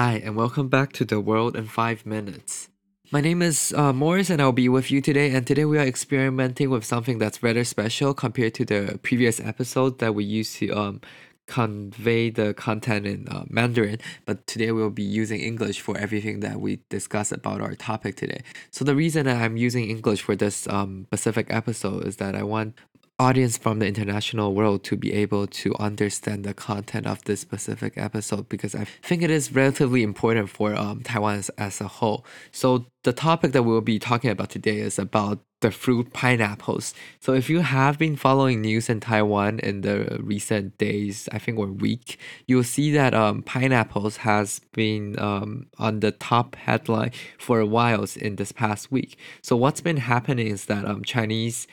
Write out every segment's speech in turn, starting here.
Hi, and welcome back to The World in 5 Minutes. My name is uh, Morris, and I'll be with you today. And today we are experimenting with something that's rather special compared to the previous episode that we used to um, convey the content in uh, Mandarin. But today we'll be using English for everything that we discuss about our topic today. So the reason that I'm using English for this um, specific episode is that I want audience from the international world to be able to understand the content of this specific episode because I think it is relatively important for um, Taiwan as, a whole. So the topic that we'll be talking about today is about the fruit pineapples. So if you have been following news in Taiwan in the recent days, I think or week, you'll see that um, pineapples has been um, on the top headline for a while in this past week. So what's been happening is that um, Chinese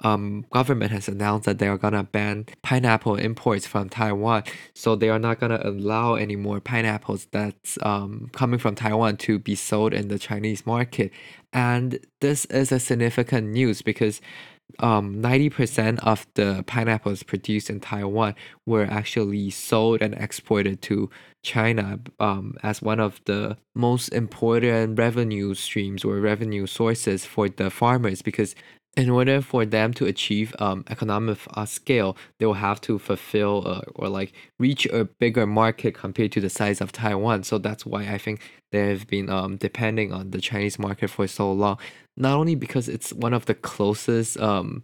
um, government has announced that they are gonna ban pineapple imports from Taiwan. So they are not gonna allow any more pineapples that's um, coming from Taiwan to be sold in the Chinese market. And this is a significant news because um, 90% of the pineapples produced in Taiwan were actually sold and exported to China um, as one of the most important revenue streams or revenue sources for the farmers because in order for them to achieve um, economic uh, scale, they will have to fulfill uh, or like reach a bigger market compared to the size of Taiwan. So that's why I think they have been um, depending on the Chinese market for so long. Not only because it's one of the closest um,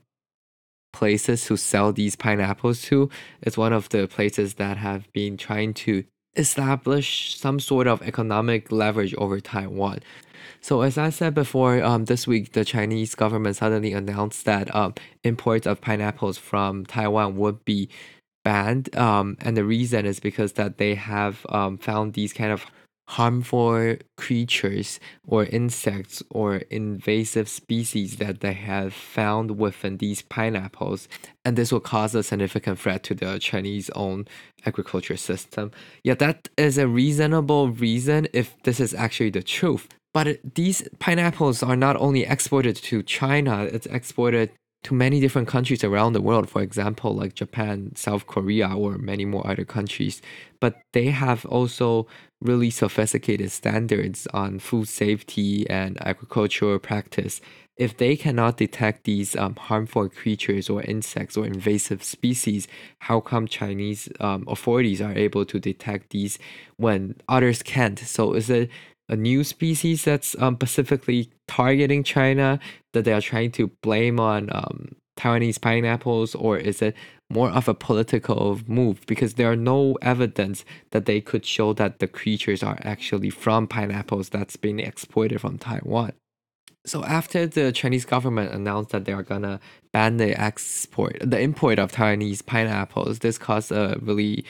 places to sell these pineapples to, it's one of the places that have been trying to establish some sort of economic leverage over Taiwan. So as I said before, um, this week the Chinese government suddenly announced that um, imports of pineapples from Taiwan would be banned. Um, and the reason is because that they have um, found these kind of harmful creatures or insects or invasive species that they have found within these pineapples and this will cause a significant threat to the chinese owned agriculture system yeah that is a reasonable reason if this is actually the truth but these pineapples are not only exported to China, it's exported to many different countries around the world, for example, like Japan, South Korea, or many more other countries. But they have also really sophisticated standards on food safety and agricultural practice. If they cannot detect these um, harmful creatures or insects or invasive species, how come Chinese um, authorities are able to detect these when others can't? So is it a new species that's um, specifically targeting China that they are trying to blame on um, Taiwanese pineapples, or is it more of a political move? Because there are no evidence that they could show that the creatures are actually from pineapples that's been exported from Taiwan. So after the Chinese government announced that they are gonna ban the export, the import of Taiwanese pineapples, this caused a really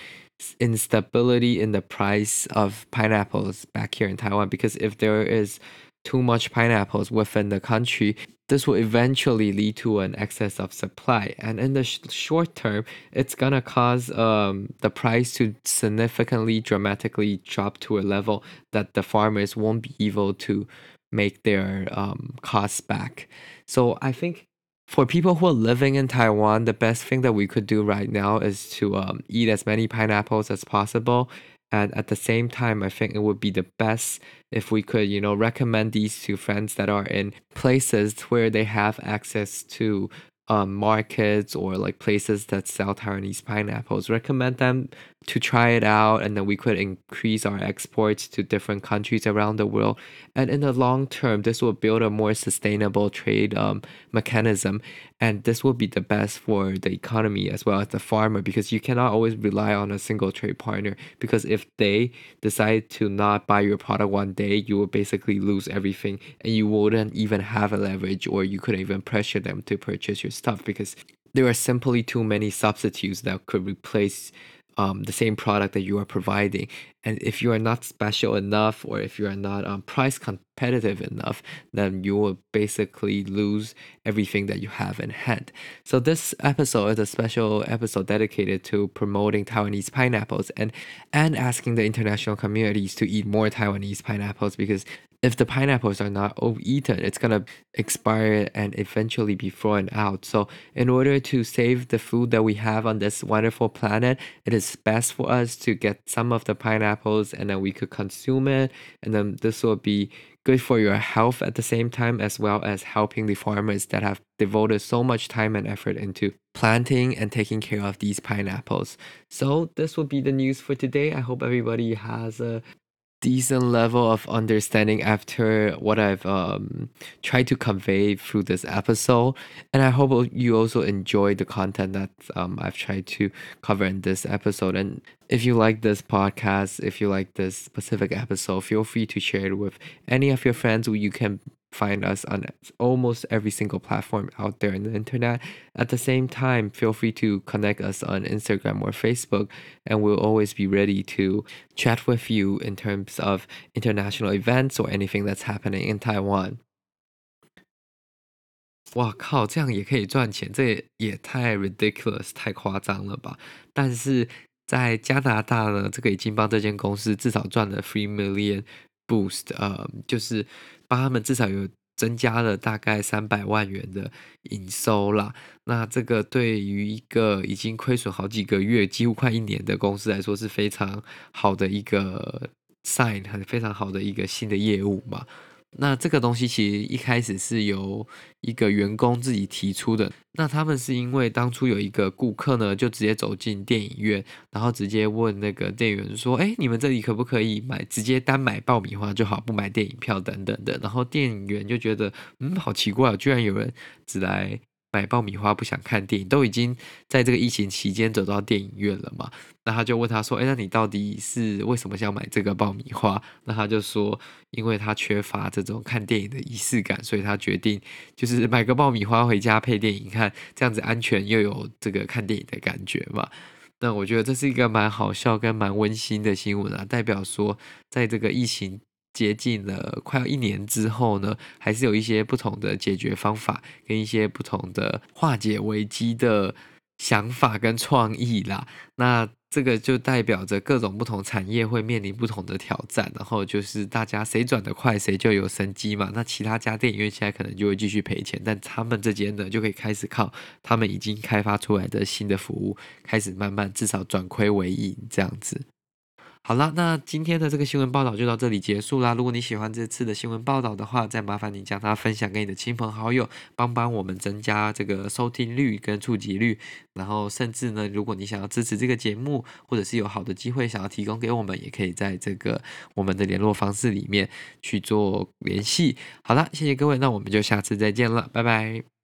instability in the price of pineapples back here in Taiwan because if there is too much pineapples within the country, this will eventually lead to an excess of supply. And in the sh- short term, it's gonna cause um, the price to significantly, dramatically drop to a level that the farmers won't be able to make their um, costs back. So I think for people who are living in Taiwan, the best thing that we could do right now is to um, eat as many pineapples as possible. And at the same time, I think it would be the best if we could, you know, recommend these to friends that are in places where they have access to um, markets or like places that sell Taiwanese pineapples. Recommend them to try it out, and then we could increase our exports to different countries around the world. And in the long term, this will build a more sustainable trade um, mechanism, and this will be the best for the economy as well as the farmer because you cannot always rely on a single trade partner. Because if they decide to not buy your product one day, you will basically lose everything, and you wouldn't even have a leverage, or you couldn't even pressure them to purchase your stuff because there are simply too many substitutes that could replace um, the same product that you are providing. And if you are not special enough or if you are not um, price competitive enough, then you will basically lose everything that you have in hand. So this episode is a special episode dedicated to promoting Taiwanese pineapples and and asking the international communities to eat more Taiwanese pineapples because if the pineapples are not eaten, it's gonna expire and eventually be thrown out. So, in order to save the food that we have on this wonderful planet, it is best for us to get some of the pineapples and then we could consume it. And then this will be good for your health at the same time, as well as helping the farmers that have devoted so much time and effort into planting and taking care of these pineapples. So, this will be the news for today. I hope everybody has a decent level of understanding after what I've um, tried to convey through this episode. And I hope you also enjoy the content that um, I've tried to cover in this episode. And if you like this podcast, if you like this specific episode, feel free to share it with any of your friends. who You can find us on almost every single platform out there in the internet. At the same time, feel free to connect us on Instagram or Facebook, and we'll always be ready to chat with you in terms of international events or anything that's happening in Taiwan. 哇靠，这样也可以赚钱，这也太 ridiculous，太夸张了吧！但是在加拿大呢，这个已经帮这间公司至少赚了 three million boost，呃，就是 帮他们至少有增加了大概三百万元的营收啦。那这个对于一个已经亏损好几个月、几乎快一年的公司来说，是非常好的一个 sign，很非常好的一个新的业务嘛。那这个东西其实一开始是由一个员工自己提出的。那他们是因为当初有一个顾客呢，就直接走进电影院，然后直接问那个店员说：“哎，你们这里可不可以买直接单买爆米花就好，不买电影票等等的？”然后店员就觉得，嗯，好奇怪，居然有人只来。买爆米花不想看电影，都已经在这个疫情期间走到电影院了嘛？那他就问他说：“哎，那你到底是为什么想买这个爆米花？”那他就说：“因为他缺乏这种看电影的仪式感，所以他决定就是买个爆米花回家配电影看，这样子安全又有这个看电影的感觉嘛。”那我觉得这是一个蛮好笑跟蛮温馨的新闻啊，代表说在这个疫情。接近了快要一年之后呢，还是有一些不同的解决方法，跟一些不同的化解危机的想法跟创意啦。那这个就代表着各种不同产业会面临不同的挑战，然后就是大家谁转得快，谁就有生机嘛。那其他家电影院现在可能就会继续赔钱，但他们这间呢，就可以开始靠他们已经开发出来的新的服务，开始慢慢至少转亏为盈这样子。好了，那今天的这个新闻报道就到这里结束啦。如果你喜欢这次的新闻报道的话，再麻烦你将它分享给你的亲朋好友，帮帮我们增加这个收听率跟触及率。然后，甚至呢，如果你想要支持这个节目，或者是有好的机会想要提供给我们，也可以在这个我们的联络方式里面去做联系。好了，谢谢各位，那我们就下次再见了，拜拜。